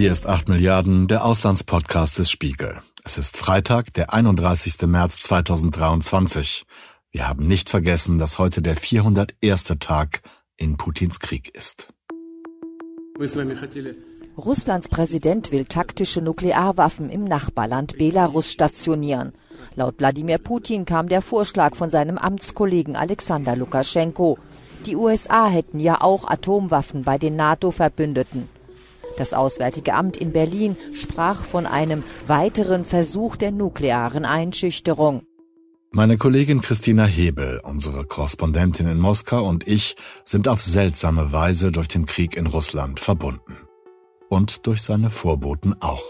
Hier ist 8 Milliarden, der Auslandspodcast des Spiegel. Es ist Freitag, der 31. März 2023. Wir haben nicht vergessen, dass heute der 401. Tag in Putins Krieg ist. Russlands Präsident will taktische Nuklearwaffen im Nachbarland Belarus stationieren. Laut Wladimir Putin kam der Vorschlag von seinem Amtskollegen Alexander Lukaschenko. Die USA hätten ja auch Atomwaffen bei den NATO-Verbündeten. Das Auswärtige Amt in Berlin sprach von einem weiteren Versuch der nuklearen Einschüchterung. Meine Kollegin Christina Hebel, unsere Korrespondentin in Moskau und ich sind auf seltsame Weise durch den Krieg in Russland verbunden. Und durch seine Vorboten auch.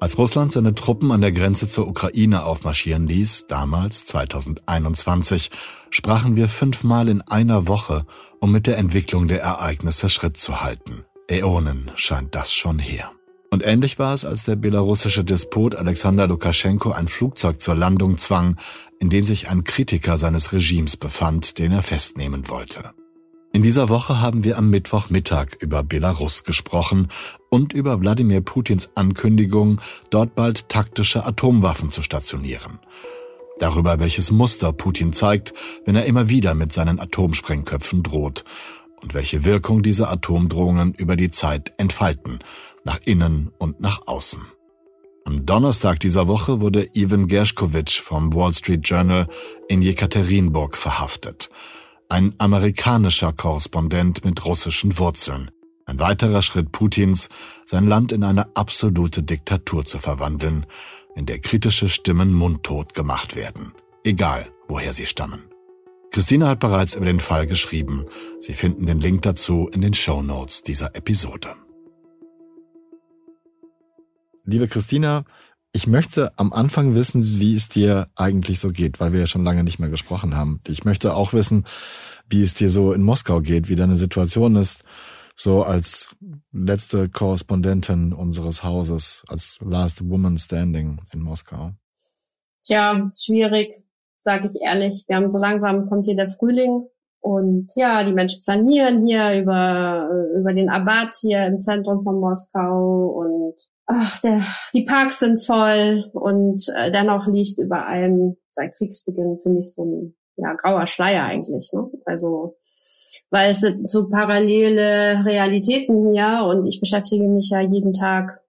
Als Russland seine Truppen an der Grenze zur Ukraine aufmarschieren ließ, damals 2021, sprachen wir fünfmal in einer Woche, um mit der Entwicklung der Ereignisse Schritt zu halten. Äonen scheint das schon her. Und ähnlich war es, als der belarussische Despot Alexander Lukaschenko ein Flugzeug zur Landung zwang, in dem sich ein Kritiker seines Regimes befand, den er festnehmen wollte. In dieser Woche haben wir am Mittwochmittag über Belarus gesprochen und über Wladimir Putins Ankündigung, dort bald taktische Atomwaffen zu stationieren. Darüber, welches Muster Putin zeigt, wenn er immer wieder mit seinen Atomsprengköpfen droht und welche Wirkung diese Atomdrohungen über die Zeit entfalten, nach innen und nach außen. Am Donnerstag dieser Woche wurde Ivan Gershkovich vom Wall Street Journal in Jekaterinburg verhaftet. Ein amerikanischer Korrespondent mit russischen Wurzeln. Ein weiterer Schritt Putins, sein Land in eine absolute Diktatur zu verwandeln, in der kritische Stimmen mundtot gemacht werden, egal woher sie stammen. Christina hat bereits über den Fall geschrieben. Sie finden den Link dazu in den Show Notes dieser Episode. Liebe Christina, ich möchte am Anfang wissen, wie es dir eigentlich so geht, weil wir ja schon lange nicht mehr gesprochen haben. Ich möchte auch wissen, wie es dir so in Moskau geht, wie deine Situation ist, so als letzte Korrespondentin unseres Hauses, als Last Woman Standing in Moskau. Tja, schwierig, sage ich ehrlich. Wir haben so langsam kommt hier der Frühling und ja, die Menschen flanieren hier über über den Abad hier im Zentrum von Moskau und ach, der, die Parks sind voll und äh, dennoch liegt über allem seit Kriegsbeginn für mich so ein ja, grauer Schleier eigentlich. Ne? Also weil es sind so parallele Realitäten hier und ich beschäftige mich ja jeden Tag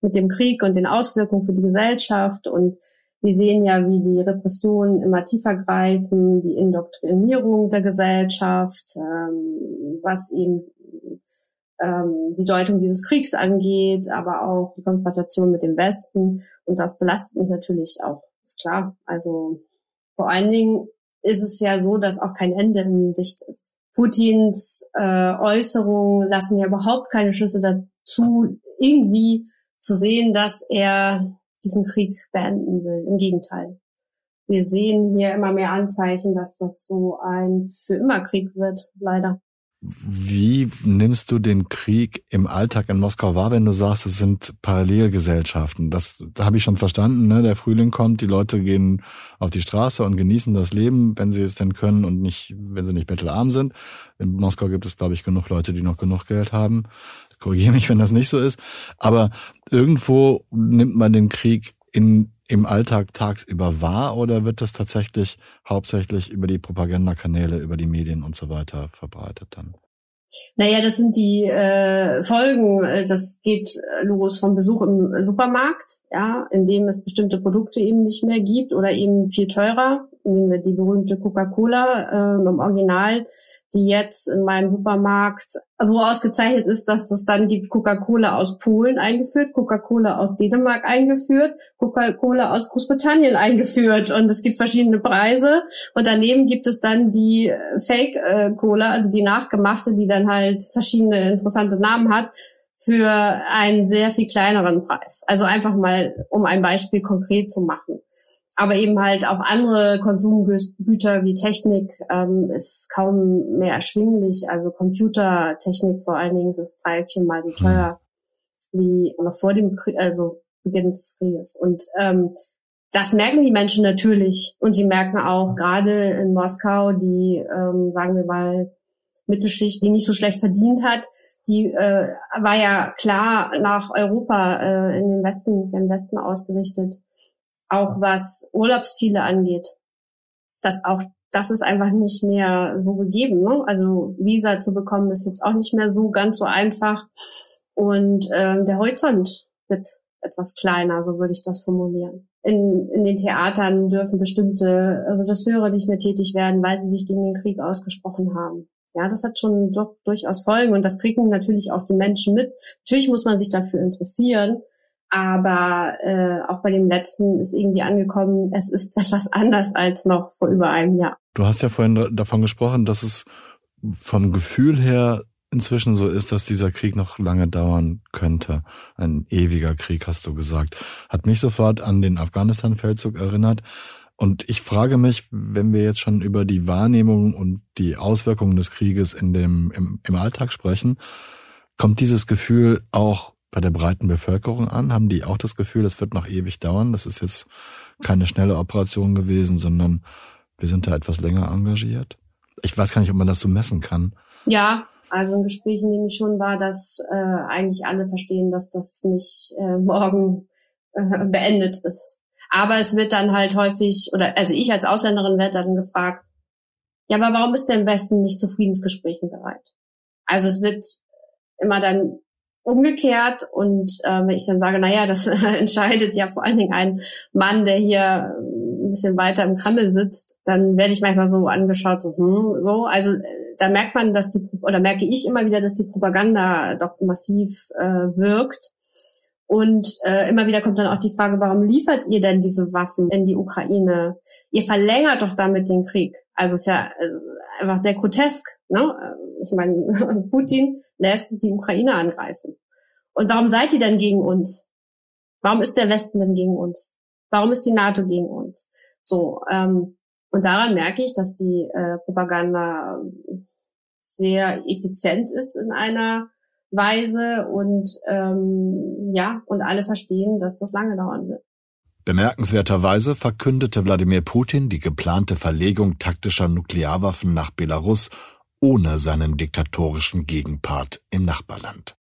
mit dem Krieg und den Auswirkungen für die Gesellschaft und wir sehen ja, wie die Repressionen immer tiefer greifen, die Indoktrinierung der Gesellschaft, ähm, was eben ähm, die Deutung dieses Kriegs angeht, aber auch die Konfrontation mit dem Westen. Und das belastet mich natürlich auch, ist klar. Also vor allen Dingen ist es ja so, dass auch kein Ende in Sicht ist. Putins äh, Äußerungen lassen ja überhaupt keine Schlüsse dazu, irgendwie zu sehen, dass er diesen Krieg beenden will. Im Gegenteil. Wir sehen hier immer mehr Anzeichen, dass das so ein für immer Krieg wird, leider. Wie nimmst du den Krieg im Alltag in Moskau wahr, wenn du sagst, es sind Parallelgesellschaften? Das, das habe ich schon verstanden. Ne? Der Frühling kommt, die Leute gehen auf die Straße und genießen das Leben, wenn sie es denn können und nicht, wenn sie nicht bettelarm sind. In Moskau gibt es, glaube ich, genug Leute, die noch genug Geld haben. Korrigiere mich, wenn das nicht so ist. Aber irgendwo nimmt man den Krieg in im Alltag tagsüber wahr oder wird das tatsächlich hauptsächlich über die Propagandakanäle, über die Medien und so weiter verbreitet dann? Naja, das sind die äh, Folgen. Das geht los vom Besuch im Supermarkt, ja, in dem es bestimmte Produkte eben nicht mehr gibt oder eben viel teurer. Nehmen wir die berühmte Coca-Cola äh, im Original die jetzt in meinem Supermarkt so ausgezeichnet ist, dass es dann gibt Coca-Cola aus Polen eingeführt, Coca-Cola aus Dänemark eingeführt, Coca-Cola aus Großbritannien eingeführt. Und es gibt verschiedene Preise. Und daneben gibt es dann die äh, Fake-Cola, also die nachgemachte, die dann halt verschiedene interessante Namen hat für einen sehr viel kleineren Preis. Also einfach mal, um ein Beispiel konkret zu machen aber eben halt auch andere Konsumgüter wie Technik ähm, ist kaum mehr erschwinglich. Also Computertechnik vor allen Dingen ist drei, viermal so teuer mhm. wie noch vor dem Krieg, also Beginn des Krieges. Und ähm, das merken die Menschen natürlich. Und sie merken auch gerade in Moskau, die, ähm, sagen wir mal, Mittelschicht, die nicht so schlecht verdient hat, die äh, war ja klar nach Europa äh, in den Westen, den Westen ausgerichtet, auch was Urlaubsziele angeht. Das auch, das ist einfach nicht mehr so gegeben. Ne? Also Visa zu bekommen ist jetzt auch nicht mehr so ganz so einfach. Und ähm, der Horizont wird etwas kleiner, so würde ich das formulieren. In, in den Theatern dürfen bestimmte Regisseure nicht mehr tätig werden, weil sie sich gegen den Krieg ausgesprochen haben. Ja, das hat schon doch durchaus Folgen und das kriegen natürlich auch die Menschen mit. Natürlich muss man sich dafür interessieren, aber äh, auch bei dem letzten ist irgendwie angekommen, es ist etwas anders als noch vor über einem Jahr. Du hast ja vorhin davon gesprochen, dass es vom Gefühl her inzwischen so ist, dass dieser Krieg noch lange dauern könnte. Ein ewiger Krieg, hast du gesagt. Hat mich sofort an den Afghanistan-Feldzug erinnert. Und ich frage mich, wenn wir jetzt schon über die Wahrnehmung und die Auswirkungen des Krieges in dem, im, im Alltag sprechen, kommt dieses Gefühl auch bei der breiten Bevölkerung an? Haben die auch das Gefühl, es wird noch ewig dauern? Das ist jetzt keine schnelle Operation gewesen, sondern wir sind da etwas länger engagiert? Ich weiß gar nicht, ob man das so messen kann. Ja, also in Gesprächen nehme ich schon wahr, dass äh, eigentlich alle verstehen, dass das nicht äh, morgen äh, beendet ist. Aber es wird dann halt häufig, oder also ich als Ausländerin werde dann gefragt, ja, aber warum ist der im Westen nicht zu Friedensgesprächen bereit? Also es wird immer dann umgekehrt und äh, wenn ich dann sage, naja, das entscheidet ja vor allen Dingen ein Mann, der hier ein bisschen weiter im Kreml sitzt, dann werde ich manchmal so angeschaut, so, hm, so. Also äh, da merkt man, dass die, oder merke ich immer wieder, dass die Propaganda doch massiv äh, wirkt. Und äh, immer wieder kommt dann auch die Frage, warum liefert ihr denn diese Waffen in die Ukraine? Ihr verlängert doch damit den Krieg. Also es ist ja äh, einfach sehr grotesk. Ne? Ich meine, Putin lässt die Ukraine angreifen. Und warum seid ihr denn gegen uns? Warum ist der Westen denn gegen uns? Warum ist die NATO gegen uns? So, ähm, und daran merke ich, dass die äh, Propaganda sehr effizient ist in einer Weise und ähm, ja, und alle verstehen, dass das lange dauern wird. Bemerkenswerterweise verkündete Wladimir Putin die geplante Verlegung taktischer Nuklearwaffen nach Belarus ohne seinen diktatorischen Gegenpart im Nachbarland.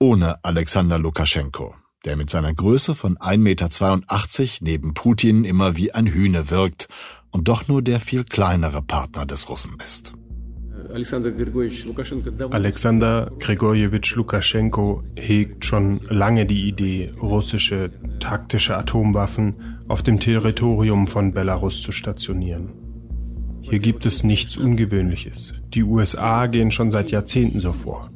Ohne Alexander Lukaschenko, der mit seiner Größe von 1,82 Meter neben Putin immer wie ein Hühne wirkt und doch nur der viel kleinere Partner des Russen ist. Alexander Grigorjewitsch Lukaschenko hegt schon lange die Idee, russische taktische Atomwaffen auf dem Territorium von Belarus zu stationieren. Hier gibt es nichts Ungewöhnliches. Die USA gehen schon seit Jahrzehnten so vor.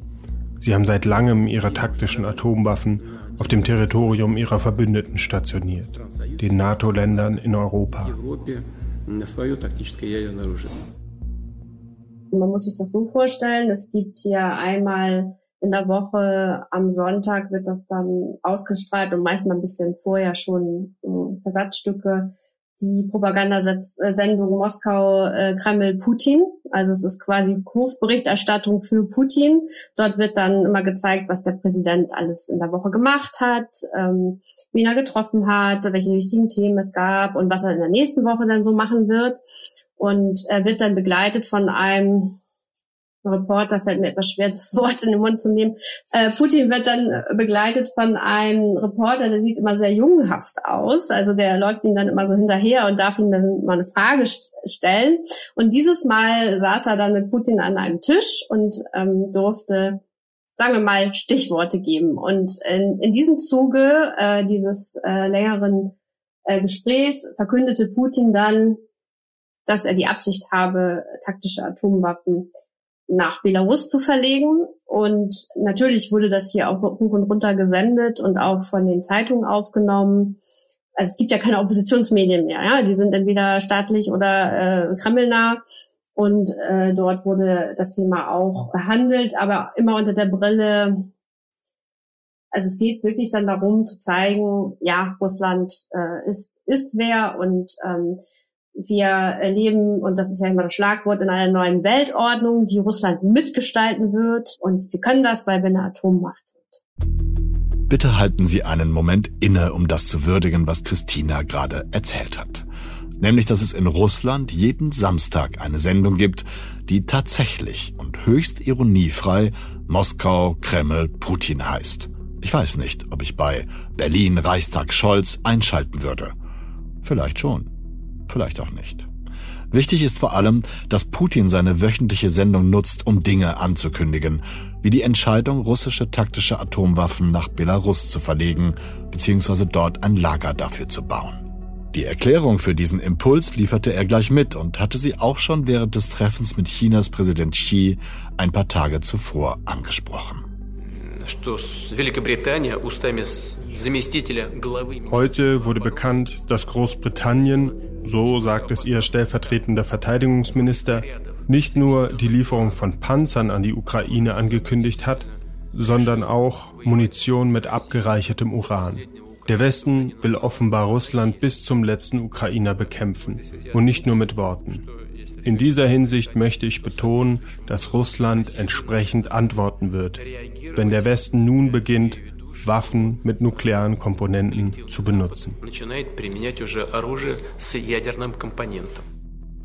Sie haben seit langem ihre taktischen Atomwaffen auf dem Territorium ihrer Verbündeten stationiert, den NATO-Ländern in Europa. Man muss sich das so vorstellen, es gibt hier einmal in der Woche am Sonntag wird das dann ausgestrahlt und manchmal ein bisschen vorher schon äh, Versatzstücke die Propagandasendung Moskau äh, Kreml Putin. Also es ist quasi Hofberichterstattung für Putin. Dort wird dann immer gezeigt, was der Präsident alles in der Woche gemacht hat, ähm, wen er getroffen hat, welche wichtigen Themen es gab und was er in der nächsten Woche dann so machen wird. Und er wird dann begleitet von einem Reporter, fällt mir etwas schwer, das Wort in den Mund zu nehmen. Äh, Putin wird dann begleitet von einem Reporter, der sieht immer sehr jungenhaft aus. Also der läuft ihm dann immer so hinterher und darf ihm dann mal eine Frage st stellen. Und dieses Mal saß er dann mit Putin an einem Tisch und ähm, durfte, sagen wir mal, Stichworte geben. Und in, in diesem Zuge äh, dieses äh, längeren äh, Gesprächs verkündete Putin dann, dass er die Absicht habe, taktische Atomwaffen nach Belarus zu verlegen. Und natürlich wurde das hier auch hoch und runter gesendet und auch von den Zeitungen aufgenommen. Also es gibt ja keine Oppositionsmedien mehr, ja. Die sind entweder staatlich oder äh, kremlnah. Und äh, dort wurde das Thema auch behandelt, aber immer unter der Brille. Also es geht wirklich dann darum zu zeigen, ja, Russland äh, ist, ist wer und ähm, wir leben, und das ist ja immer das Schlagwort, in einer neuen Weltordnung, die Russland mitgestalten wird. Und wir können das, weil wir eine Atommacht sind. Bitte halten Sie einen Moment inne, um das zu würdigen, was Christina gerade erzählt hat. nämlich dass es in Russland jeden Samstag eine Sendung gibt, die tatsächlich und höchst ironiefrei Moskau, Kreml, Putin heißt. Ich weiß nicht, ob ich bei Berlin, Reichstag, Scholz einschalten würde. Vielleicht schon, vielleicht auch nicht. Wichtig ist vor allem, dass Putin seine wöchentliche Sendung nutzt, um Dinge anzukündigen, wie die Entscheidung, russische taktische Atomwaffen nach Belarus zu verlegen bzw. dort ein Lager dafür zu bauen. Die Erklärung für diesen Impuls lieferte er gleich mit und hatte sie auch schon während des Treffens mit Chinas Präsident Xi ein paar Tage zuvor angesprochen. Heute wurde bekannt, dass Großbritannien, so sagt es ihr stellvertretender Verteidigungsminister, nicht nur die Lieferung von Panzern an die Ukraine angekündigt hat, sondern auch Munition mit abgereichertem Uran. Der Westen will offenbar Russland bis zum letzten Ukrainer bekämpfen und nicht nur mit Worten. In dieser Hinsicht möchte ich betonen, dass Russland entsprechend antworten wird, wenn der Westen nun beginnt, Waffen mit nuklearen Komponenten zu benutzen.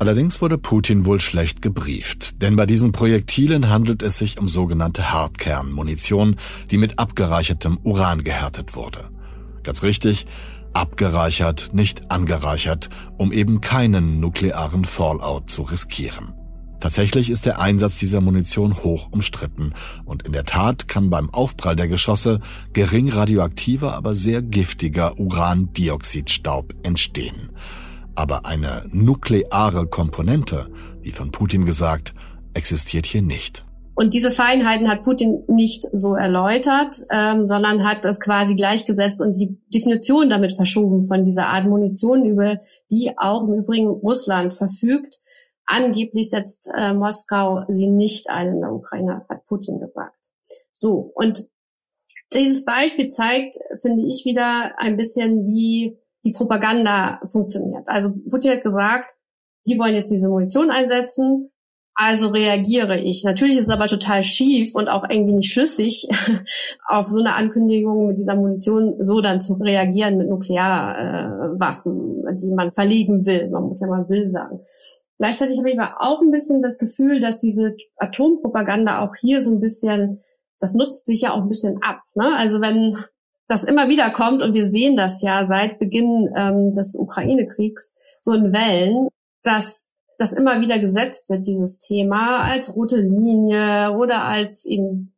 Allerdings wurde Putin wohl schlecht gebrieft, denn bei diesen Projektilen handelt es sich um sogenannte Hartkernmunition, die mit abgereichertem Uran gehärtet wurde. Ganz richtig, abgereichert, nicht angereichert, um eben keinen nuklearen Fallout zu riskieren. Tatsächlich ist der Einsatz dieser Munition hoch umstritten und in der Tat kann beim Aufprall der Geschosse gering radioaktiver, aber sehr giftiger Urandioxidstaub entstehen. Aber eine nukleare Komponente, wie von Putin gesagt, existiert hier nicht. Und diese Feinheiten hat Putin nicht so erläutert, ähm, sondern hat das quasi gleichgesetzt und die Definition damit verschoben von dieser Art Munition, über die auch im Übrigen Russland verfügt. Angeblich setzt äh, Moskau sie nicht ein in der Ukraine, hat Putin gesagt. So, und dieses Beispiel zeigt, finde ich, wieder ein bisschen, wie die Propaganda funktioniert. Also Putin hat gesagt, die wollen jetzt diese Munition einsetzen, also reagiere ich. Natürlich ist es aber total schief und auch irgendwie nicht schlüssig, auf so eine Ankündigung mit dieser Munition so dann zu reagieren mit Nuklearwaffen, äh, die man verlegen will. Man muss ja mal will sagen. Gleichzeitig habe ich aber auch ein bisschen das Gefühl, dass diese Atompropaganda auch hier so ein bisschen, das nutzt sich ja auch ein bisschen ab. Ne? Also wenn das immer wieder kommt und wir sehen das ja seit Beginn ähm, des Ukraine-Kriegs so in Wellen, dass das immer wieder gesetzt wird, dieses Thema, als rote Linie oder als eben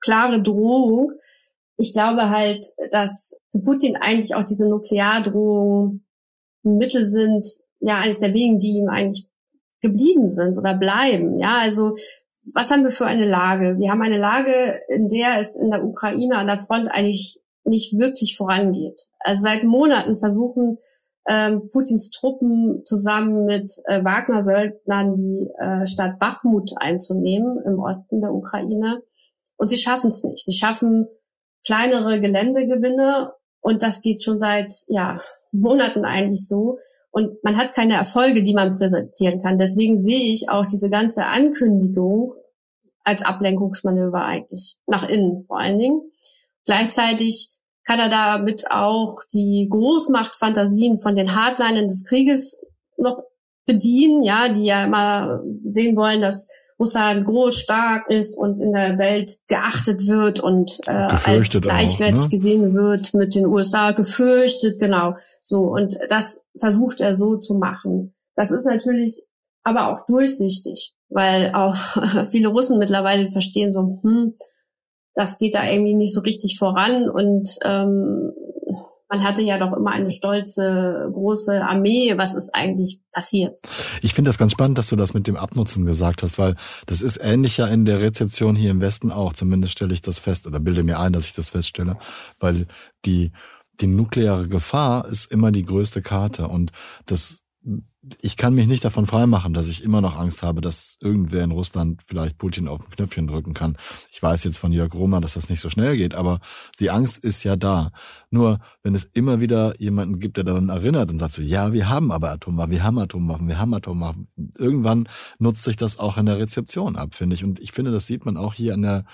klare Drohung. Ich glaube halt, dass Putin eigentlich auch diese Nukleardrohungen Mittel sind, ja, eines der wenigen, die ihm eigentlich geblieben sind oder bleiben. Ja, also was haben wir für eine Lage? Wir haben eine Lage, in der es in der Ukraine an der Front eigentlich nicht wirklich vorangeht. Also seit Monaten versuchen ähm, Putins Truppen zusammen mit äh, Wagner-Söldnern die äh, Stadt Bachmut einzunehmen im Osten der Ukraine. Und sie schaffen es nicht. Sie schaffen kleinere Geländegewinne und das geht schon seit ja, Monaten eigentlich so. Und man hat keine Erfolge, die man präsentieren kann. Deswegen sehe ich auch diese ganze Ankündigung als Ablenkungsmanöver eigentlich nach innen vor allen Dingen. Gleichzeitig kann er damit auch die Großmachtfantasien von den Hardlinern des Krieges noch bedienen, ja, die ja immer sehen wollen, dass Russland groß, stark ist und in der Welt geachtet wird und äh, als gleichwertig auch, ne? gesehen wird mit den USA, gefürchtet, genau. So, und das versucht er so zu machen. Das ist natürlich aber auch durchsichtig, weil auch viele Russen mittlerweile verstehen so, hm, das geht da irgendwie nicht so richtig voran und ähm, man hatte ja doch immer eine stolze große Armee. Was ist eigentlich passiert? Ich finde das ganz spannend, dass du das mit dem Abnutzen gesagt hast, weil das ist ähnlich ja in der Rezeption hier im Westen auch. Zumindest stelle ich das fest oder bilde mir ein, dass ich das feststelle, weil die die nukleare Gefahr ist immer die größte Karte und das ich kann mich nicht davon freimachen, dass ich immer noch Angst habe, dass irgendwer in Russland vielleicht Putin auf ein Knöpfchen drücken kann. Ich weiß jetzt von Jörg Roman, dass das nicht so schnell geht, aber die Angst ist ja da. Nur wenn es immer wieder jemanden gibt, der daran erinnert und sagt so, ja, wir haben aber Atomwaffen, wir haben Atomwaffen, wir haben Atomwaffen. Irgendwann nutzt sich das auch in der Rezeption ab, finde ich. Und ich finde, das sieht man auch hier an der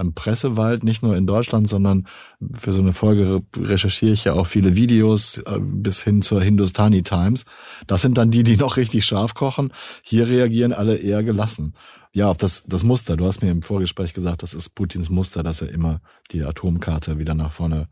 am Pressewald, nicht nur in Deutschland, sondern für so eine Folge recherchiere ich ja auch viele Videos äh, bis hin zur Hindustani Times. Das sind dann die, die noch richtig scharf kochen. Hier reagieren alle eher gelassen. Ja, auf das, das Muster. Du hast mir im Vorgespräch gesagt, das ist Putins Muster, dass er immer die Atomkarte wieder nach vorne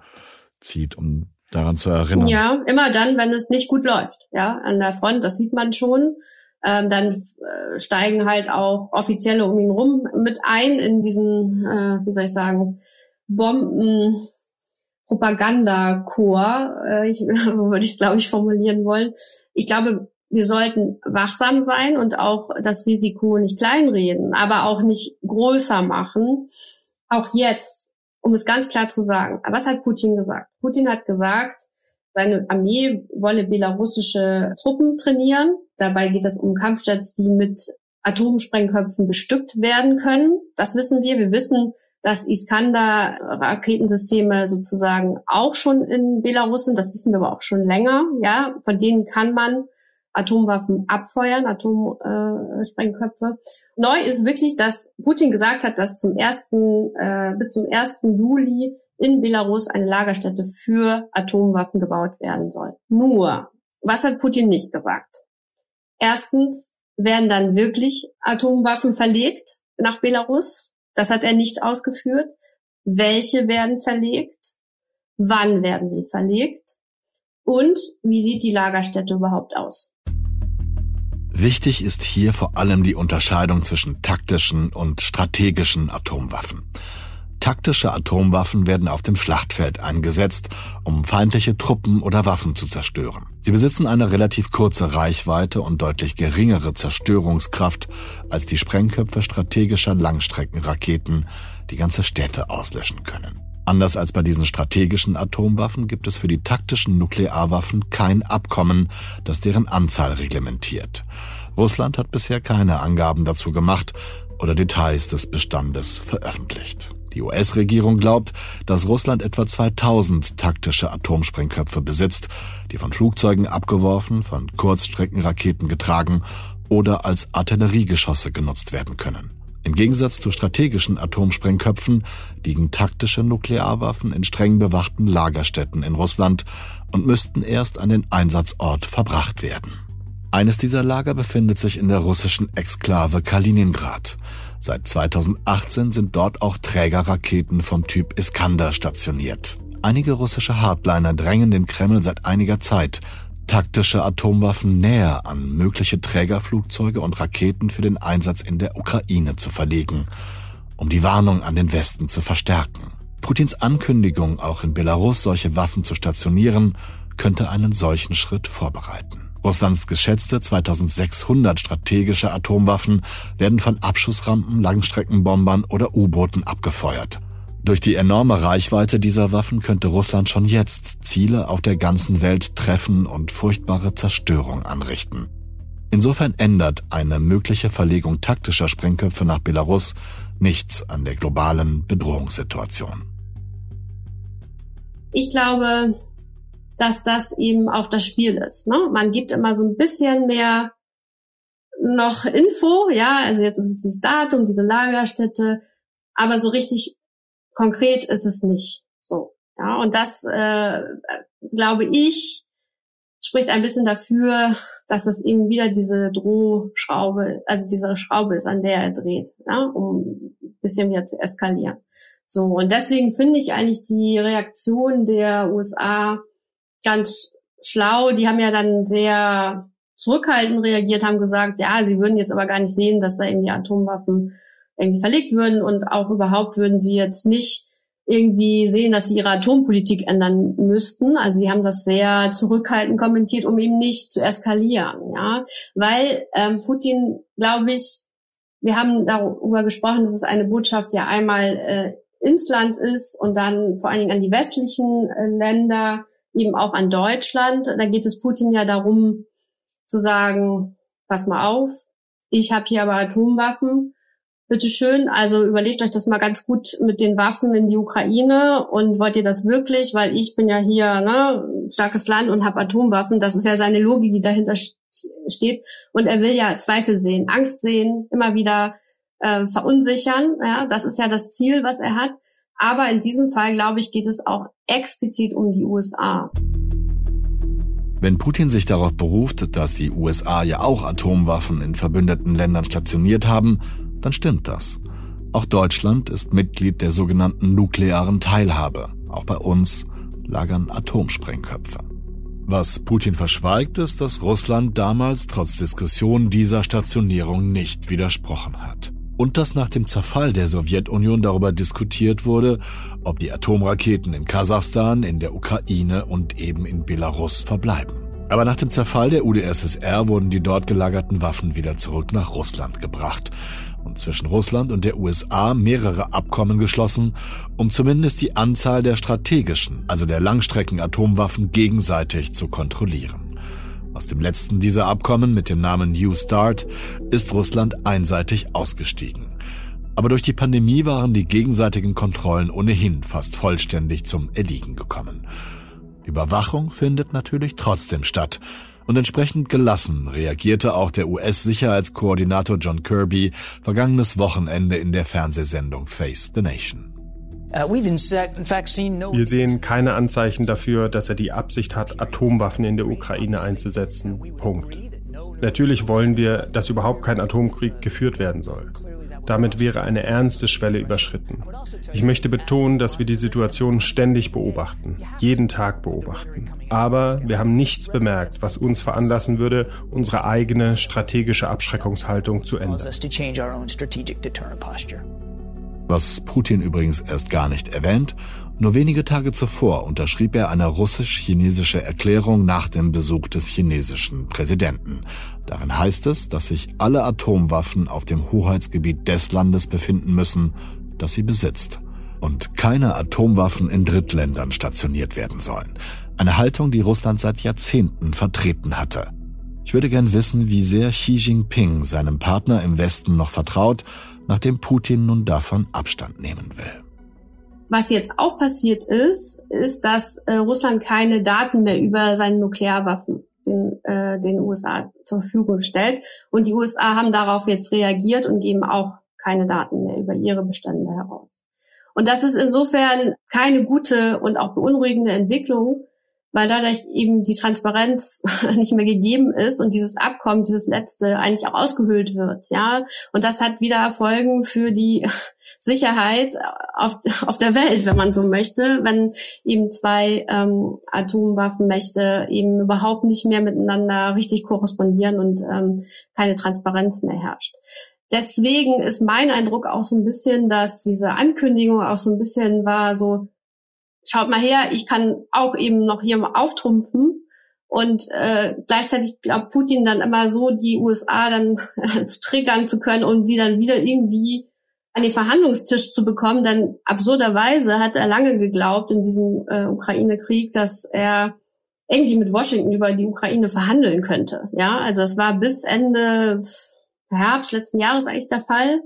zieht, um daran zu erinnern. Ja, immer dann, wenn es nicht gut läuft. Ja, an der Front, das sieht man schon ähm, dann äh, steigen halt auch Offizielle um ihn rum mit ein in diesen, äh, wie soll ich sagen, Bomben. Propagandachor, äh, ich, so würde ich es, glaube ich, formulieren wollen. Ich glaube, wir sollten wachsam sein und auch das Risiko nicht kleinreden, aber auch nicht größer machen. Auch jetzt, um es ganz klar zu sagen. Was hat Putin gesagt? Putin hat gesagt, seine Armee wolle belarussische Truppen trainieren. Dabei geht es um Kampfjets, die mit Atomsprengköpfen bestückt werden können. Das wissen wir. Wir wissen, dass Iskander-Raketensysteme sozusagen auch schon in Belarus sind. Das wissen wir aber auch schon länger. Ja, von denen kann man Atomwaffen abfeuern, Atomsprengköpfe. Äh, Neu ist wirklich, dass Putin gesagt hat, dass zum ersten, äh, bis zum 1. Juli in Belarus eine Lagerstätte für Atomwaffen gebaut werden soll. Nur, was hat Putin nicht gesagt? Erstens werden dann wirklich Atomwaffen verlegt nach Belarus. Das hat er nicht ausgeführt. Welche werden verlegt? Wann werden sie verlegt? Und wie sieht die Lagerstätte überhaupt aus? Wichtig ist hier vor allem die Unterscheidung zwischen taktischen und strategischen Atomwaffen. Taktische Atomwaffen werden auf dem Schlachtfeld eingesetzt, um feindliche Truppen oder Waffen zu zerstören. Sie besitzen eine relativ kurze Reichweite und deutlich geringere Zerstörungskraft als die Sprengköpfe strategischer Langstreckenraketen, die ganze Städte auslöschen können. Anders als bei diesen strategischen Atomwaffen gibt es für die taktischen Nuklearwaffen kein Abkommen, das deren Anzahl reglementiert. Russland hat bisher keine Angaben dazu gemacht oder Details des Bestandes veröffentlicht. Die US-Regierung glaubt, dass Russland etwa 2000 taktische Atomsprengköpfe besitzt, die von Flugzeugen abgeworfen, von Kurzstreckenraketen getragen oder als Artilleriegeschosse genutzt werden können. Im Gegensatz zu strategischen Atomsprengköpfen liegen taktische Nuklearwaffen in streng bewachten Lagerstätten in Russland und müssten erst an den Einsatzort verbracht werden. Eines dieser Lager befindet sich in der russischen Exklave Kaliningrad. Seit 2018 sind dort auch Trägerraketen vom Typ Iskander stationiert. Einige russische Hardliner drängen den Kreml seit einiger Zeit, taktische Atomwaffen näher an mögliche Trägerflugzeuge und Raketen für den Einsatz in der Ukraine zu verlegen, um die Warnung an den Westen zu verstärken. Putins Ankündigung, auch in Belarus solche Waffen zu stationieren, könnte einen solchen Schritt vorbereiten. Russlands geschätzte 2600 strategische Atomwaffen werden von Abschussrampen, Langstreckenbombern oder U-Booten abgefeuert. Durch die enorme Reichweite dieser Waffen könnte Russland schon jetzt Ziele auf der ganzen Welt treffen und furchtbare Zerstörung anrichten. Insofern ändert eine mögliche Verlegung taktischer Sprengköpfe nach Belarus nichts an der globalen Bedrohungssituation. Ich glaube, dass das eben auch das Spiel ist. Ne? Man gibt immer so ein bisschen mehr noch Info, ja, also jetzt ist es das Datum, diese Lagerstätte, aber so richtig konkret ist es nicht so. Ja, und das äh, glaube ich spricht ein bisschen dafür, dass es eben wieder diese Drohschraube, also diese Schraube ist, an der er dreht, ja, um ein bisschen wieder zu eskalieren. So, und deswegen finde ich eigentlich die Reaktion der USA ganz schlau. Die haben ja dann sehr zurückhaltend reagiert, haben gesagt, ja, sie würden jetzt aber gar nicht sehen, dass da irgendwie Atomwaffen irgendwie verlegt würden und auch überhaupt würden sie jetzt nicht irgendwie sehen, dass sie ihre Atompolitik ändern müssten. Also sie haben das sehr zurückhaltend kommentiert, um eben nicht zu eskalieren, ja, weil ähm, Putin, glaube ich, wir haben darüber gesprochen, dass es eine Botschaft ja einmal äh, ins Land ist und dann vor allen Dingen an die westlichen äh, Länder eben auch an Deutschland. Da geht es Putin ja darum, zu sagen, pass mal auf, ich habe hier aber Atomwaffen. Bitte schön, also überlegt euch das mal ganz gut mit den Waffen in die Ukraine und wollt ihr das wirklich, weil ich bin ja hier ne, starkes Land und habe Atomwaffen. Das ist ja seine Logik, die dahinter steht. Und er will ja Zweifel sehen, Angst sehen, immer wieder äh, verunsichern. Ja, das ist ja das Ziel, was er hat. Aber in diesem Fall, glaube ich, geht es auch explizit um die USA. Wenn Putin sich darauf beruft, dass die USA ja auch Atomwaffen in verbündeten Ländern stationiert haben, dann stimmt das. Auch Deutschland ist Mitglied der sogenannten nuklearen Teilhabe. Auch bei uns lagern Atomsprengköpfe. Was Putin verschweigt, ist, dass Russland damals trotz Diskussion dieser Stationierung nicht widersprochen hat und dass nach dem Zerfall der Sowjetunion darüber diskutiert wurde, ob die Atomraketen in Kasachstan, in der Ukraine und eben in Belarus verbleiben. Aber nach dem Zerfall der UdSSR wurden die dort gelagerten Waffen wieder zurück nach Russland gebracht und zwischen Russland und der USA mehrere Abkommen geschlossen, um zumindest die Anzahl der strategischen, also der Langstrecken-Atomwaffen gegenseitig zu kontrollieren. Aus dem letzten dieser Abkommen mit dem Namen New Start ist Russland einseitig ausgestiegen. Aber durch die Pandemie waren die gegenseitigen Kontrollen ohnehin fast vollständig zum Erliegen gekommen. Überwachung findet natürlich trotzdem statt, und entsprechend gelassen reagierte auch der US-Sicherheitskoordinator John Kirby vergangenes Wochenende in der Fernsehsendung Face the Nation. Uh, Wir sehen keine Anzeichen dafür, dass er die Absicht hat, Atomwaffen in der Ukraine einzusetzen. Punkt. Natürlich wollen wir, dass überhaupt kein Atomkrieg geführt werden soll. Damit wäre eine ernste Schwelle überschritten. Ich möchte betonen, dass wir die Situation ständig beobachten, jeden Tag beobachten. Aber wir haben nichts bemerkt, was uns veranlassen würde, unsere eigene strategische Abschreckungshaltung zu ändern was Putin übrigens erst gar nicht erwähnt, nur wenige Tage zuvor unterschrieb er eine russisch-chinesische Erklärung nach dem Besuch des chinesischen Präsidenten. Darin heißt es, dass sich alle Atomwaffen auf dem Hoheitsgebiet des Landes befinden müssen, das sie besitzt, und keine Atomwaffen in Drittländern stationiert werden sollen. Eine Haltung, die Russland seit Jahrzehnten vertreten hatte. Ich würde gern wissen, wie sehr Xi Jinping seinem Partner im Westen noch vertraut nachdem Putin nun davon Abstand nehmen will. Was jetzt auch passiert ist, ist, dass äh, Russland keine Daten mehr über seine Nuklearwaffen den, äh, den USA zur Verfügung stellt. Und die USA haben darauf jetzt reagiert und geben auch keine Daten mehr über ihre Bestände heraus. Und das ist insofern keine gute und auch beunruhigende Entwicklung, weil dadurch eben die Transparenz nicht mehr gegeben ist und dieses Abkommen, dieses letzte, eigentlich auch ausgehöhlt wird, ja. Und das hat wieder Folgen für die Sicherheit auf, auf der Welt, wenn man so möchte, wenn eben zwei ähm, Atomwaffenmächte eben überhaupt nicht mehr miteinander richtig korrespondieren und ähm, keine Transparenz mehr herrscht. Deswegen ist mein Eindruck auch so ein bisschen, dass diese Ankündigung auch so ein bisschen war so, schaut mal her, ich kann auch eben noch hier auftrumpfen. Und äh, gleichzeitig glaubt Putin dann immer so, die USA dann zu triggern zu können und sie dann wieder irgendwie an den Verhandlungstisch zu bekommen. Denn absurderweise hat er lange geglaubt in diesem äh, Ukraine-Krieg, dass er irgendwie mit Washington über die Ukraine verhandeln könnte. Ja, also das war bis Ende Herbst letzten Jahres eigentlich der Fall.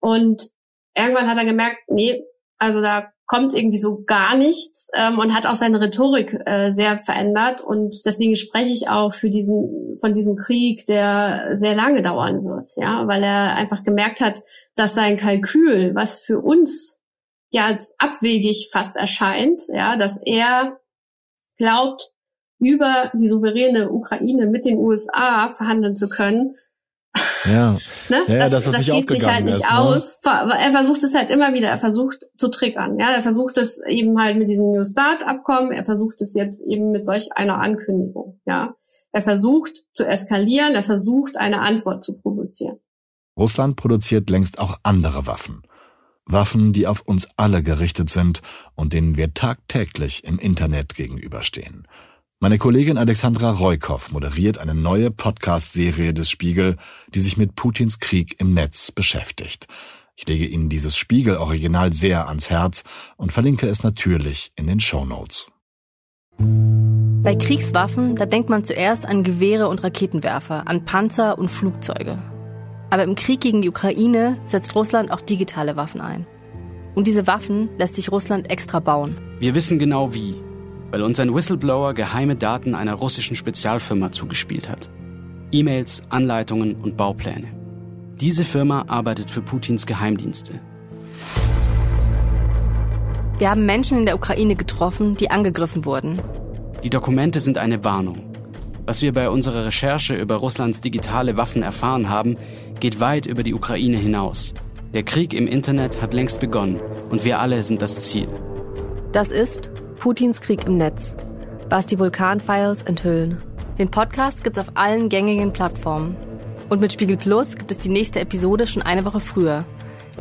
Und irgendwann hat er gemerkt, nee, also da kommt irgendwie so gar nichts ähm, und hat auch seine Rhetorik äh, sehr verändert. Und deswegen spreche ich auch für diesen, von diesem Krieg, der sehr lange dauern wird, ja, weil er einfach gemerkt hat, dass sein Kalkül, was für uns ja als abwegig fast erscheint, ja, dass er glaubt, über die souveräne Ukraine mit den USA verhandeln zu können, ja. ne? ja, das, das, das geht sich halt nicht ist, ne? aus. Er versucht es halt immer wieder, er versucht zu triggern. Ja, er versucht es eben halt mit diesem New Start Abkommen, er versucht es jetzt eben mit solch einer Ankündigung. Ja, er versucht zu eskalieren, er versucht eine Antwort zu provozieren. Russland produziert längst auch andere Waffen. Waffen, die auf uns alle gerichtet sind und denen wir tagtäglich im Internet gegenüberstehen. Meine Kollegin Alexandra Reukow moderiert eine neue Podcast-Serie des Spiegel, die sich mit Putins Krieg im Netz beschäftigt. Ich lege Ihnen dieses Spiegel-Original sehr ans Herz und verlinke es natürlich in den Show Notes. Bei Kriegswaffen, da denkt man zuerst an Gewehre und Raketenwerfer, an Panzer und Flugzeuge. Aber im Krieg gegen die Ukraine setzt Russland auch digitale Waffen ein. Und diese Waffen lässt sich Russland extra bauen. Wir wissen genau wie, weil uns ein Whistleblower geheime Daten einer russischen Spezialfirma zugespielt hat. E-Mails, Anleitungen und Baupläne. Diese Firma arbeitet für Putins Geheimdienste. Wir haben Menschen in der Ukraine getroffen, die angegriffen wurden. Die Dokumente sind eine Warnung. Was wir bei unserer Recherche über Russlands digitale Waffen erfahren haben, geht weit über die Ukraine hinaus. Der Krieg im Internet hat längst begonnen und wir alle sind das Ziel. Das ist Putins Krieg im Netz. Was die Vulkanfiles enthüllen. Den Podcast gibt's auf allen gängigen Plattformen. Und mit Spiegel Plus gibt es die nächste Episode schon eine Woche früher.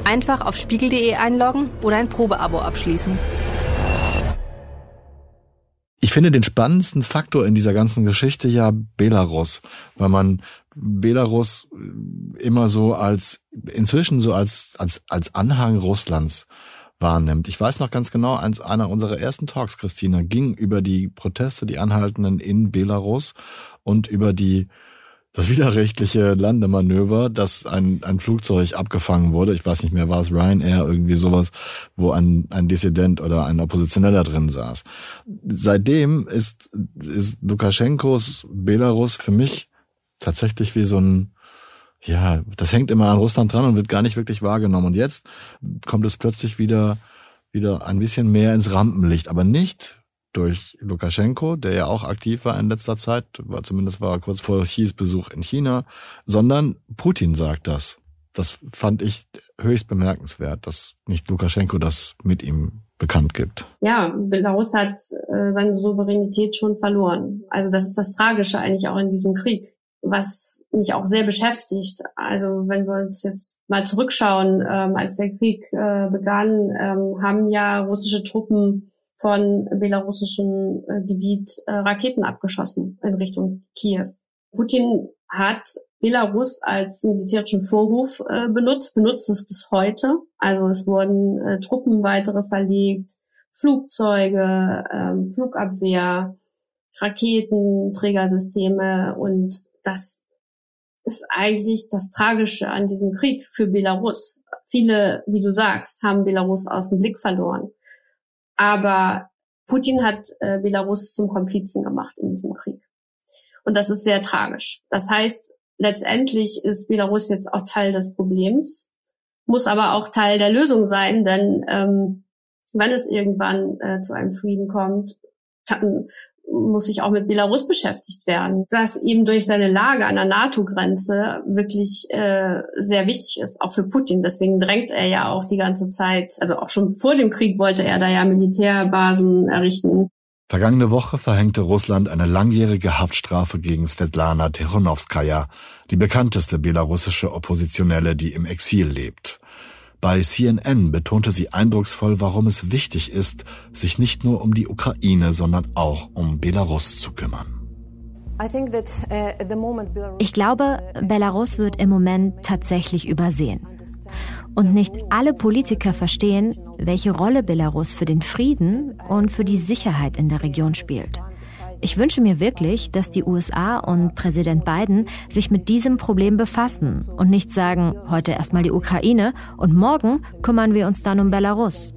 Einfach auf spiegel.de einloggen oder ein Probeabo abschließen. Ich finde den spannendsten Faktor in dieser ganzen Geschichte ja Belarus, weil man Belarus immer so als, inzwischen so als, als, als Anhang Russlands wahrnimmt. Ich weiß noch ganz genau, eins, einer unserer ersten Talks, Christina, ging über die Proteste, die anhaltenden in Belarus und über die das widerrechtliche Landemanöver, dass ein, ein Flugzeug abgefangen wurde. Ich weiß nicht mehr, war es Ryanair, irgendwie sowas, wo ein, ein Dissident oder ein Oppositioneller drin saß. Seitdem ist, ist Lukaschenkos Belarus für mich tatsächlich wie so ein, ja, das hängt immer an Russland dran und wird gar nicht wirklich wahrgenommen. Und jetzt kommt es plötzlich wieder, wieder ein bisschen mehr ins Rampenlicht, aber nicht durch Lukaschenko, der ja auch aktiv war in letzter Zeit, war zumindest war er kurz vor Xis Besuch in China, sondern Putin sagt das. Das fand ich höchst bemerkenswert, dass nicht Lukaschenko das mit ihm bekannt gibt. Ja, Belarus hat äh, seine Souveränität schon verloren. Also das ist das Tragische eigentlich auch in diesem Krieg, was mich auch sehr beschäftigt. Also wenn wir uns jetzt mal zurückschauen, ähm, als der Krieg äh, begann, ähm, haben ja russische Truppen von belarussischem äh, Gebiet äh, Raketen abgeschossen in Richtung Kiew. Putin hat Belarus als militärischen Vorhof äh, benutzt, benutzt es bis heute. Also es wurden äh, Truppen weitere verlegt, Flugzeuge, ähm, Flugabwehr, Raketen, Trägersysteme und das ist eigentlich das Tragische an diesem Krieg für Belarus. Viele, wie du sagst, haben Belarus aus dem Blick verloren. Aber Putin hat äh, Belarus zum Komplizen gemacht in diesem Krieg. Und das ist sehr tragisch. Das heißt, letztendlich ist Belarus jetzt auch Teil des Problems, muss aber auch Teil der Lösung sein, denn ähm, wenn es irgendwann äh, zu einem Frieden kommt, muss sich auch mit Belarus beschäftigt werden, das eben durch seine Lage an der NATO-Grenze wirklich äh, sehr wichtig ist, auch für Putin. Deswegen drängt er ja auch die ganze Zeit, also auch schon vor dem Krieg wollte er da ja Militärbasen errichten. Vergangene Woche verhängte Russland eine langjährige Haftstrafe gegen Svetlana Tichonovskaya, die bekannteste belarussische Oppositionelle, die im Exil lebt. Bei CNN betonte sie eindrucksvoll, warum es wichtig ist, sich nicht nur um die Ukraine, sondern auch um Belarus zu kümmern. Uh, ich glaube, Belarus wird im Moment tatsächlich übersehen. Und nicht alle Politiker verstehen, welche Rolle Belarus für den Frieden und für die Sicherheit in der Region spielt. Ich wünsche mir wirklich, dass die USA und Präsident Biden sich mit diesem Problem befassen und nicht sagen, heute erstmal die Ukraine und morgen kümmern wir uns dann um Belarus.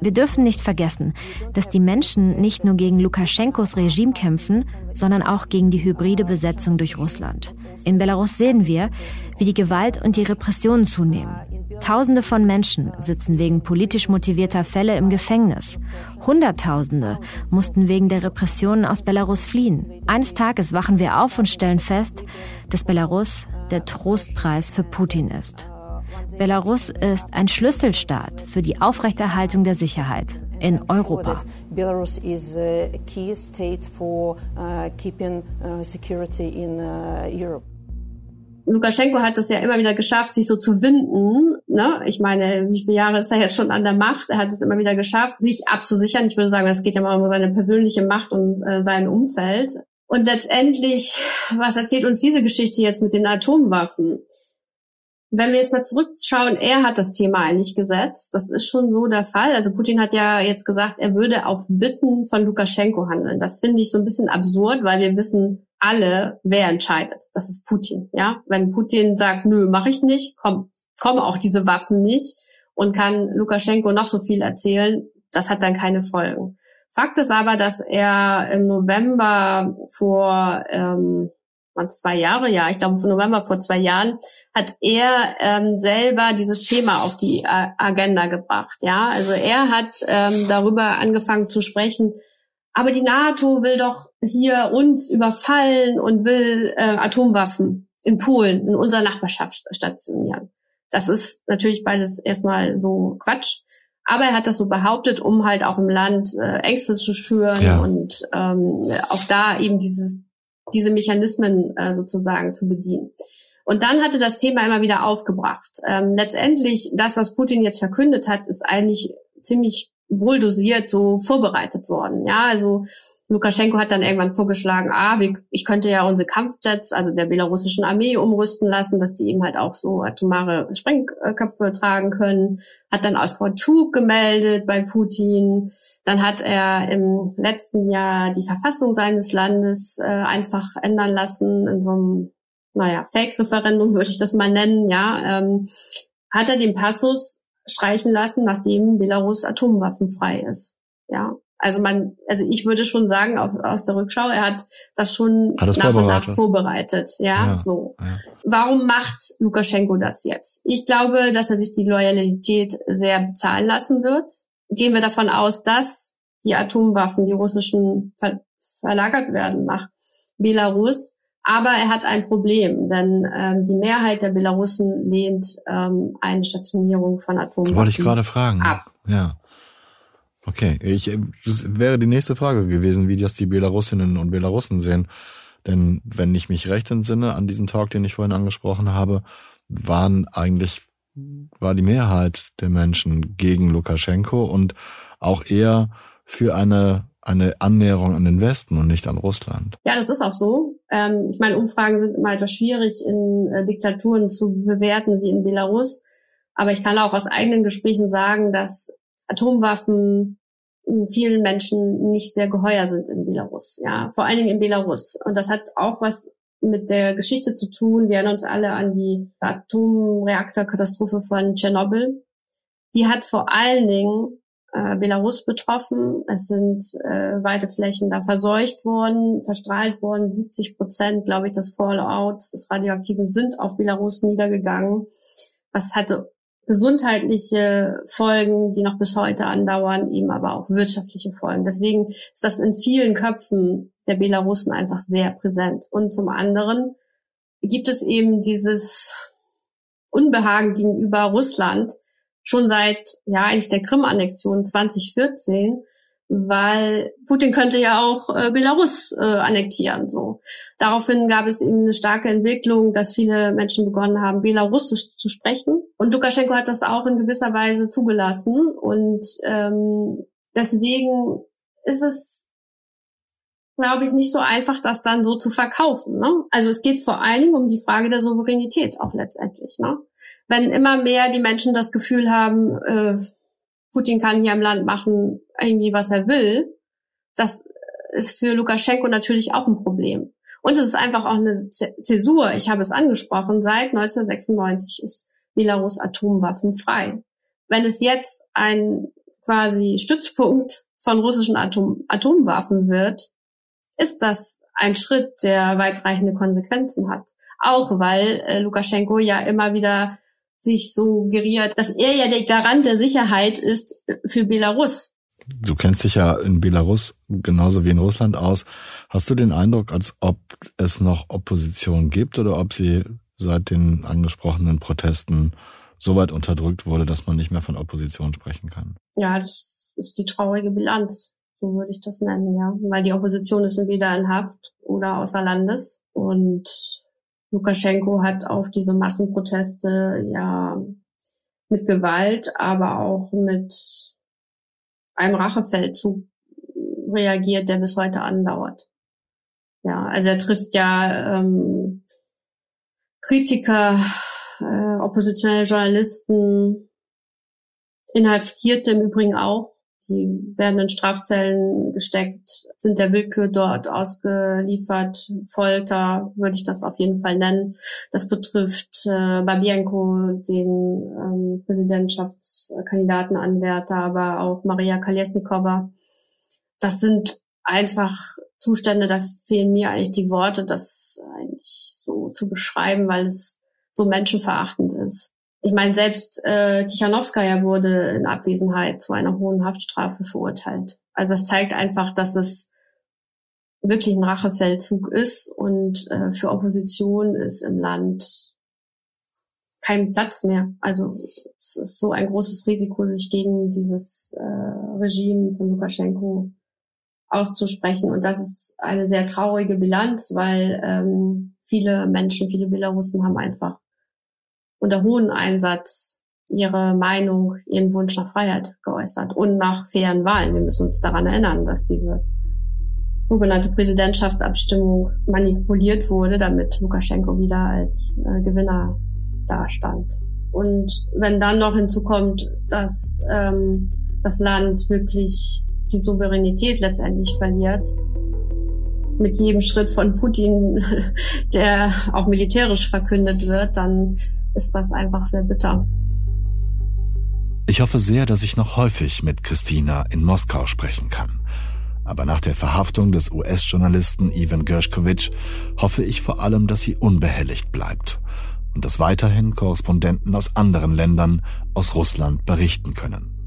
Wir dürfen nicht vergessen, dass die Menschen nicht nur gegen Lukaschenkos Regime kämpfen, sondern auch gegen die hybride Besetzung durch Russland. In Belarus sehen wir, wie die Gewalt und die Repressionen zunehmen. Tausende von Menschen sitzen wegen politisch motivierter Fälle im Gefängnis. Hunderttausende mussten wegen der Repressionen aus Belarus fliehen. Eines Tages wachen wir auf und stellen fest, dass Belarus der Trostpreis für Putin ist. Belarus ist ein Schlüsselstaat für die Aufrechterhaltung der Sicherheit in Europa. Belarus is a key state for uh, keeping uh, security in uh, Europe. Lukaschenko hat es ja immer wieder geschafft, sich so zu winden. Ne? Ich meine, wie viele Jahre ist er jetzt schon an der Macht? Er hat es immer wieder geschafft, sich abzusichern. Ich würde sagen, das geht ja mal um seine persönliche Macht und äh, sein Umfeld. Und letztendlich, was erzählt uns diese Geschichte jetzt mit den Atomwaffen? Wenn wir jetzt mal zurückschauen, er hat das Thema eigentlich gesetzt. Das ist schon so der Fall. Also Putin hat ja jetzt gesagt, er würde auf Bitten von Lukaschenko handeln. Das finde ich so ein bisschen absurd, weil wir wissen alle, wer entscheidet. Das ist Putin. Ja, wenn Putin sagt, nö, mache ich nicht, kommen kommen auch diese Waffen nicht und kann Lukaschenko noch so viel erzählen, das hat dann keine Folgen. Fakt ist aber, dass er im November vor ähm, zwei Jahre, ja, ich glaube, im November vor zwei Jahren, hat er ähm, selber dieses Thema auf die äh, Agenda gebracht. Ja, also er hat ähm, darüber angefangen zu sprechen. Aber die NATO will doch hier uns überfallen und will äh, Atomwaffen in Polen, in unserer Nachbarschaft stationieren. Das ist natürlich beides erstmal so Quatsch. Aber er hat das so behauptet, um halt auch im Land äh, Ängste zu schüren ja. und ähm, auch da eben dieses diese Mechanismen äh, sozusagen zu bedienen. Und dann hatte das Thema immer wieder aufgebracht. Ähm, letztendlich, das, was Putin jetzt verkündet hat, ist eigentlich ziemlich wohl dosiert so vorbereitet worden. Ja, also Lukaschenko hat dann irgendwann vorgeschlagen, ah, ich könnte ja unsere Kampfjets, also der belarussischen Armee, umrüsten lassen, dass die eben halt auch so atomare Sprengköpfe tragen können. Hat dann aus Vorzug gemeldet bei Putin. Dann hat er im letzten Jahr die Verfassung seines Landes äh, einfach ändern lassen in so einem, naja, Fake-Referendum würde ich das mal nennen, ja. Ähm, hat er den Passus streichen lassen, nachdem Belarus atomwaffenfrei ist. Ja, also man, also ich würde schon sagen, auf, aus der Rückschau, er hat das schon hat nach und nach vorbereitet. Ja, ja so. Ja. Warum macht Lukaschenko das jetzt? Ich glaube, dass er sich die Loyalität sehr bezahlen lassen wird. Gehen wir davon aus, dass die Atomwaffen, die russischen, ver verlagert werden nach Belarus. Aber er hat ein Problem, denn ähm, die Mehrheit der Belarussen lehnt ähm, eine Stationierung von Atomwaffen wollte ich gerade fragen. ab. Ja. Okay, ich, das wäre die nächste Frage gewesen, wie das die Belarusinnen und Belarussen sehen. Denn wenn ich mich recht entsinne an diesen Talk, den ich vorhin angesprochen habe, waren eigentlich, war die Mehrheit der Menschen gegen Lukaschenko und auch eher für eine, eine Annäherung an den Westen und nicht an Russland. Ja, das ist auch so. Ähm, ich meine, Umfragen sind immer etwas schwierig in äh, Diktaturen zu bewerten wie in Belarus. Aber ich kann auch aus eigenen Gesprächen sagen, dass Atomwaffen vielen Menschen nicht sehr geheuer sind in Belarus, ja, vor allen Dingen in Belarus. Und das hat auch was mit der Geschichte zu tun. Wir erinnern uns alle an die Atomreaktorkatastrophe von Tschernobyl. Die hat vor allen Dingen äh, Belarus betroffen. Es sind äh, weite Flächen da verseucht worden, verstrahlt worden. 70 Prozent, glaube ich, des Fallouts, des Radioaktiven sind auf Belarus niedergegangen. Was hatte gesundheitliche Folgen, die noch bis heute andauern, eben aber auch wirtschaftliche Folgen. Deswegen ist das in vielen Köpfen der Belarussen einfach sehr präsent. Und zum anderen gibt es eben dieses Unbehagen gegenüber Russland schon seit, ja, eigentlich der Krim-Annexion 2014, weil Putin könnte ja auch äh, Belarus äh, annektieren. So. Daraufhin gab es eben eine starke Entwicklung, dass viele Menschen begonnen haben, Belarusisch zu sprechen. Und Lukaschenko hat das auch in gewisser Weise zugelassen. Und ähm, deswegen ist es, glaube ich, nicht so einfach, das dann so zu verkaufen. Ne? Also es geht vor allen Dingen um die Frage der Souveränität auch letztendlich. Ne? Wenn immer mehr die Menschen das Gefühl haben, äh, Putin kann hier im Land machen, irgendwie was er will, das ist für Lukaschenko natürlich auch ein Problem. Und es ist einfach auch eine Zäsur. Ich habe es angesprochen. Seit 1996 ist Belarus atomwaffenfrei. Wenn es jetzt ein quasi Stützpunkt von russischen Atom Atomwaffen wird, ist das ein Schritt, der weitreichende Konsequenzen hat. Auch weil äh, Lukaschenko ja immer wieder sich suggeriert, dass er ja der Garant der Sicherheit ist für Belarus. Du kennst dich ja in Belarus genauso wie in Russland aus. Hast du den Eindruck, als ob es noch Opposition gibt oder ob sie seit den angesprochenen Protesten so weit unterdrückt wurde, dass man nicht mehr von Opposition sprechen kann? Ja, das ist die traurige Bilanz. So würde ich das nennen, ja. Weil die Opposition ist entweder in Haft oder außer Landes. Und Lukaschenko hat auf diese Massenproteste ja mit Gewalt, aber auch mit einem Rachefeldzug reagiert, der bis heute andauert. Ja, also er trifft ja ähm, Kritiker, äh, oppositionelle Journalisten, Inhaftierte im Übrigen auch. Die werden in Strafzellen gesteckt, sind der Willkür dort ausgeliefert. Folter würde ich das auf jeden Fall nennen. Das betrifft äh, Babienko, den ähm, Präsidentschaftskandidatenanwärter, aber auch Maria Kolesnikova. Das sind einfach Zustände, das fehlen mir eigentlich die Worte, das eigentlich so zu beschreiben, weil es so menschenverachtend ist. Ich meine, selbst äh, Tichanowskaja wurde in Abwesenheit zu einer hohen Haftstrafe verurteilt. Also das zeigt einfach, dass es wirklich ein Rachefeldzug ist und äh, für Opposition ist im Land kein Platz mehr. Also es ist so ein großes Risiko, sich gegen dieses äh, Regime von Lukaschenko auszusprechen. Und das ist eine sehr traurige Bilanz, weil ähm, viele Menschen, viele Belarussen haben einfach unter hohen Einsatz ihre Meinung, ihren Wunsch nach Freiheit geäußert und nach fairen Wahlen. Wir müssen uns daran erinnern, dass diese sogenannte Präsidentschaftsabstimmung manipuliert wurde, damit Lukaschenko wieder als äh, Gewinner dastand. Und wenn dann noch hinzukommt, dass ähm, das Land wirklich die Souveränität letztendlich verliert, mit jedem Schritt von Putin, der auch militärisch verkündet wird, dann ist das einfach sehr bitter. Ich hoffe sehr, dass ich noch häufig mit Christina in Moskau sprechen kann. Aber nach der Verhaftung des US-Journalisten Ivan Gershkovich hoffe ich vor allem, dass sie unbehelligt bleibt und dass weiterhin Korrespondenten aus anderen Ländern, aus Russland berichten können.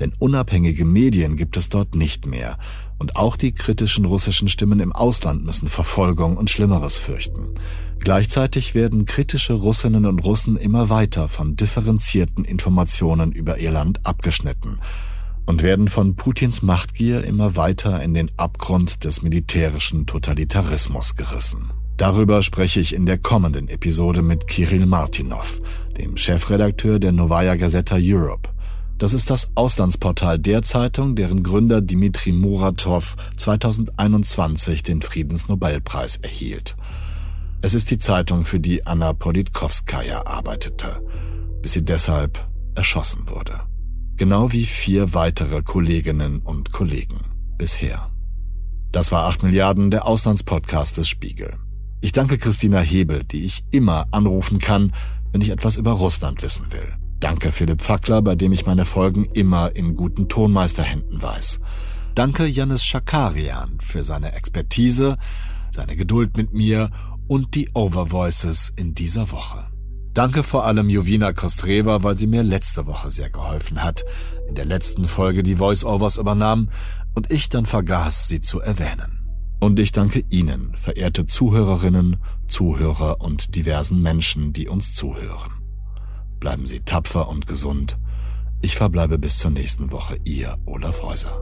Denn unabhängige Medien gibt es dort nicht mehr, und auch die kritischen russischen Stimmen im Ausland müssen Verfolgung und Schlimmeres fürchten. Gleichzeitig werden kritische Russinnen und Russen immer weiter von differenzierten Informationen über ihr Land abgeschnitten und werden von Putins Machtgier immer weiter in den Abgrund des militärischen Totalitarismus gerissen. Darüber spreche ich in der kommenden Episode mit Kirill Martinov, dem Chefredakteur der Novaya Gazeta Europe. Das ist das Auslandsportal der Zeitung, deren Gründer Dmitri Muratov 2021 den Friedensnobelpreis erhielt. Es ist die Zeitung, für die Anna Politkovskaya arbeitete, bis sie deshalb erschossen wurde. Genau wie vier weitere Kolleginnen und Kollegen bisher. Das war 8 Milliarden, der Auslandspodcast des Spiegel. Ich danke Christina Hebel, die ich immer anrufen kann, wenn ich etwas über Russland wissen will. Danke Philipp Fackler, bei dem ich meine Folgen immer in guten Tonmeisterhänden weiß. Danke Janis Schakarian für seine Expertise, seine Geduld mit mir und die Overvoices in dieser Woche. Danke vor allem Jovina Kostreva, weil sie mir letzte Woche sehr geholfen hat, in der letzten Folge die Voiceovers übernahm und ich dann vergaß, sie zu erwähnen. Und ich danke Ihnen, verehrte Zuhörerinnen, Zuhörer und diversen Menschen, die uns zuhören. Bleiben Sie tapfer und gesund. Ich verbleibe bis zur nächsten Woche, Ihr Olaf Häuser.